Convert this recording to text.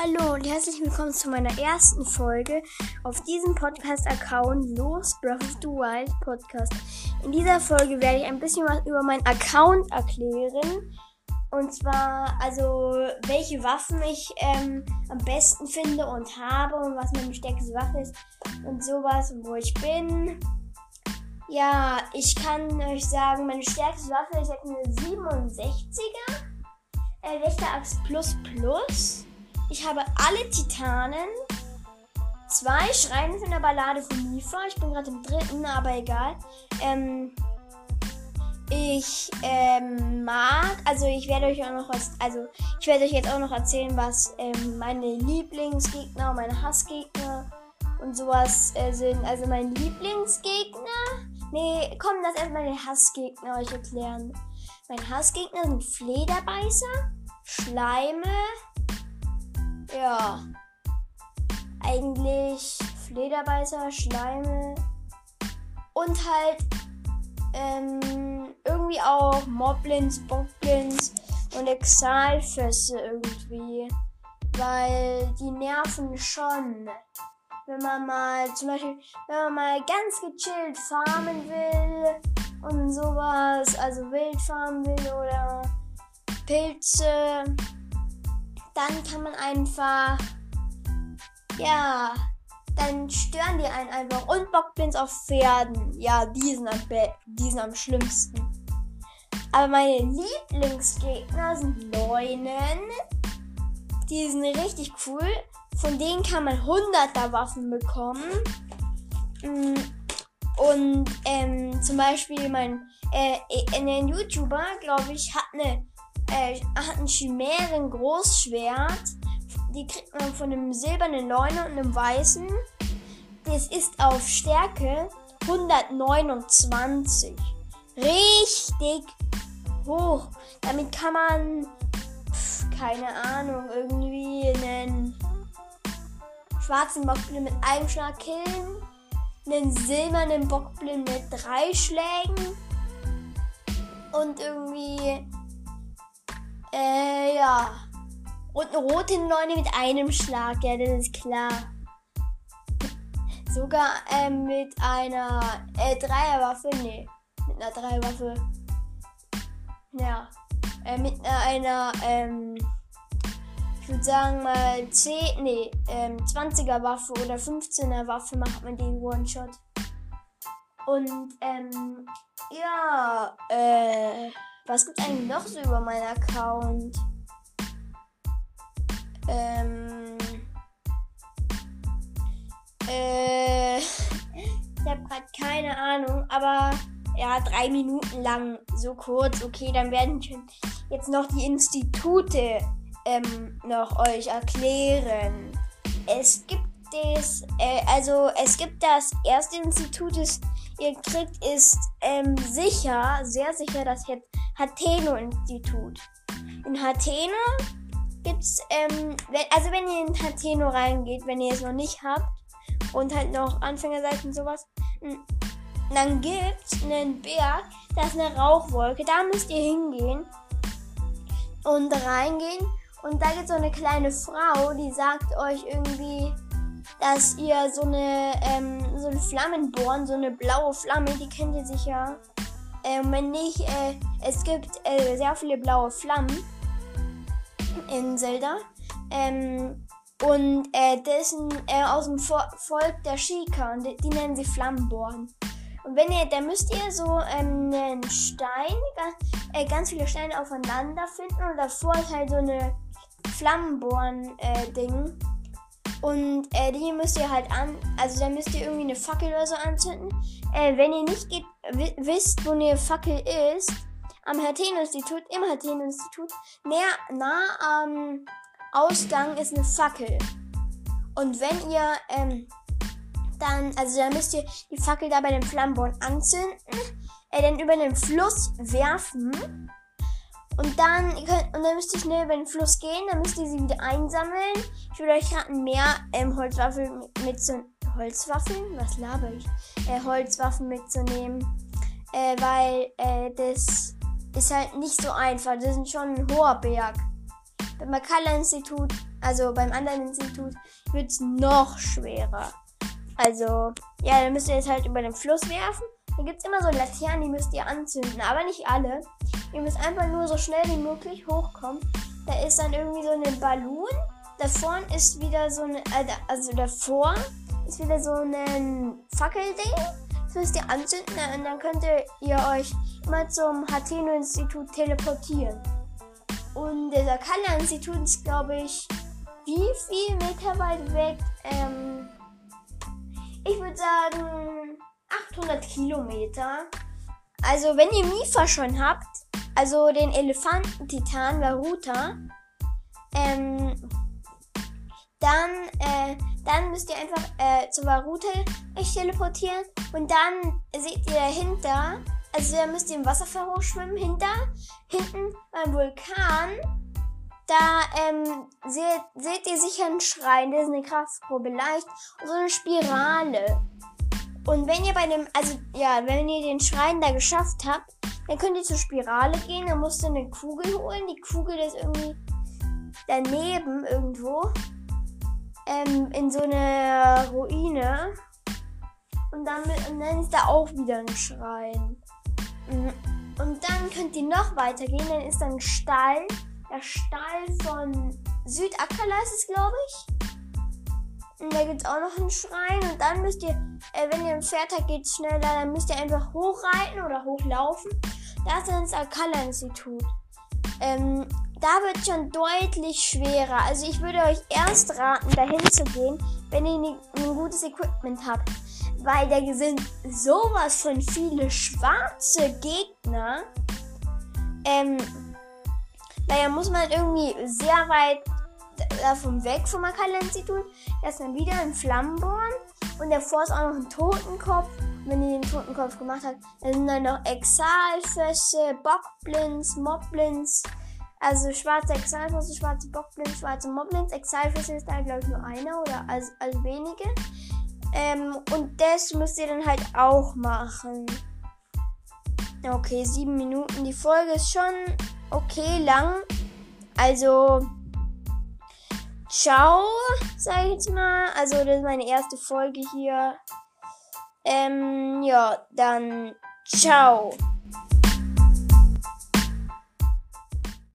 Hallo und herzlich willkommen zu meiner ersten Folge auf diesem Podcast-Account Los Breath of the Wild Podcast. In dieser Folge werde ich ein bisschen was über meinen Account erklären. Und zwar, also, welche Waffen ich ähm, am besten finde und habe und was meine stärkste Waffe ist und sowas und wo ich bin. Ja, ich kann euch sagen, meine stärkste Waffe ist eine 67er. Äh, Wächteraxt Plus Plus. Ich habe alle Titanen. Zwei Schreien von der Ballade von Mifa. Ich bin gerade im dritten, aber egal. Ähm, ich ähm, mag, also ich werde euch auch noch was, also ich werde euch jetzt auch noch erzählen, was ähm, meine Lieblingsgegner meine Hassgegner und sowas äh, sind. Also mein Lieblingsgegner, nee, komm, lass erstmal den Hassgegner euch erklären. Mein Hassgegner sind Flederbeißer, Schleime, ja, eigentlich Flederbeißer, Schleime und halt ähm, irgendwie auch Moblins, Boblins und Exalfässe irgendwie. Weil die nerven schon. Wenn man mal, zum Beispiel, wenn man mal ganz gechillt farmen will und sowas, also wild farmen will oder Pilze dann kann man einfach, ja, dann stören die einen einfach. Und Bockblins auf Pferden. Ja, die sind am, die sind am schlimmsten. Aber meine Lieblingsgegner sind Leunen. Die sind richtig cool. Von denen kann man 100er Waffen bekommen. Mm, und ähm, zum Beispiel mein äh, ein YouTuber, glaube ich, hat eine äh, hat ein Chimären Großschwert. Die kriegt man von einem silbernen Leune und einem weißen. Das ist auf Stärke 129. Richtig hoch. Damit kann man, pf, keine Ahnung, irgendwie einen schwarzen Bockblind mit einem Schlag killen. Einen silbernen Bockblind mit drei Schlägen. Und irgendwie äh, ja. Und eine rote Neune mit einem Schlag, ja, das ist klar. Sogar äh, mit einer äh, Dreierwaffe, nee, mit einer Dreierwaffe. Ja, äh, mit einer, ähm, ich würde sagen mal 10, nee, ähm, 20er Waffe oder 15er Waffe macht man den One-Shot. Und, ähm, ja, äh, was gibt eigentlich noch so über meinen Account? Ähm. Äh. Ich habe gerade keine Ahnung, aber ja, drei Minuten lang, so kurz. Okay, dann werden jetzt noch die Institute ähm, noch euch erklären. Es gibt das, äh, also es gibt das erste Institut, das ihr kriegt, ist ähm, sicher, sehr sicher das Hateno-Institut. In Hateno gibt's, ähm, also wenn ihr in Hateno reingeht, wenn ihr es noch nicht habt und halt noch Anfänger seid und sowas, dann gibt's einen Berg, da ist eine Rauchwolke, da müsst ihr hingehen und reingehen und da gibt so eine kleine Frau, die sagt euch irgendwie, dass ihr so eine, ähm, so eine Flammenborn, so eine blaue Flamme, die kennt ihr sicher. Ähm, wenn nicht, äh, es gibt äh, sehr viele blaue Flammen in Zelda. Ähm, und äh, das sind äh, aus dem Vo Volk der Shika und die, die, nennen sie Flammenborn. Und wenn ihr, da müsst ihr so ähm, einen Stein, äh, ganz viele Steine aufeinander finden und davor ist halt so eine Flammenborn-Ding. Und äh, die müsst ihr halt an, also da müsst ihr irgendwie eine Fackel oder so anzünden. Äh, wenn ihr nicht geht, wisst, wo eine Fackel ist, am Hateno-Institut, im Hateno-Institut, nah am Ausgang ist eine Fackel. Und wenn ihr ähm, dann, also da müsst ihr die Fackel da bei dem Flammenborn anzünden, äh, dann über den Fluss werfen und dann, könnt, und dann müsst ihr schnell über den Fluss gehen, dann müsst ihr sie wieder einsammeln. Ich würde euch raten, mehr ähm, Holzwaffeln mit so Holzwaffeln? Was laber ich? Äh, Holzwaffen mitzunehmen. Äh, weil äh, das ist halt nicht so einfach. Das ist schon ein hoher Berg. beim Makala-Institut, also beim anderen Institut, wird es noch schwerer. Also, ja, dann müsst ihr es halt über den Fluss werfen. Da gibt es immer so Laternen, die müsst ihr anzünden, aber nicht alle. Ihr müsst einfach nur so schnell wie möglich hochkommen. Da ist dann irgendwie so eine Ballon. Da vorne ist wieder so eine, äh, also davor ist wieder so ein Fackelding. Das müsst ihr anzünden und dann könnt ihr euch immer zum Hateno-Institut teleportieren. Und das Akala-Institut ist, glaube ich, wie viel Meter weit weg? Ähm, ich würde sagen 800 Kilometer. Also, wenn ihr Mifa schon habt, also den Elefanten-Titan Varuta, ähm, dann, äh, dann müsst ihr einfach äh, zu Varuta euch teleportieren und dann seht ihr dahinter, also da müsst ihr im Wasserfall hochschwimmen, hinter, hinten beim Vulkan, da ähm, seht, seht ihr sicher einen Schrein, das ist eine Kraftprobe leicht und so eine Spirale. Und wenn ihr bei dem, also ja, wenn ihr den Schrein da geschafft habt, dann könnt ihr zur Spirale gehen, dann musst du eine Kugel holen. Die Kugel ist irgendwie daneben irgendwo ähm, in so einer Ruine. Und dann, und dann ist da auch wieder ein Schrein. Mhm. Und dann könnt ihr noch weitergehen. Dann ist da ein Stall. Der Stall von Südakala ist es, glaube ich. Und da gibt es auch noch einen Schrein. Und dann müsst ihr, äh, wenn ihr im Pferd habt, geht es schneller. Dann müsst ihr einfach hochreiten oder hochlaufen. Da ist das Akala-Institut. Ähm, da wird schon deutlich schwerer. Also ich würde euch erst raten, dahin zu gehen, wenn ihr ein gutes Equipment habt. Weil da sind sowas von viele schwarze Gegner. Ähm, naja, muss man irgendwie sehr weit davon weg vom Akala-Institut. Da ist dann wieder ein Flammenborn. Und davor ist auch noch ein Totenkopf. wenn ihr den Totenkopf gemacht habt, dann sind dann noch Exalfische, Bockblins, Moblins. Also schwarze Exalfische, schwarze Bockblins, schwarze Moblins. Exalfische ist da, glaube ich, nur einer oder als, als wenige. Ähm, und das müsst ihr dann halt auch machen. Okay, sieben Minuten. Die Folge ist schon okay lang. Also, ciao, sag ich jetzt mal. Also, das ist meine erste Folge hier. Ähm, ja, dann ciao.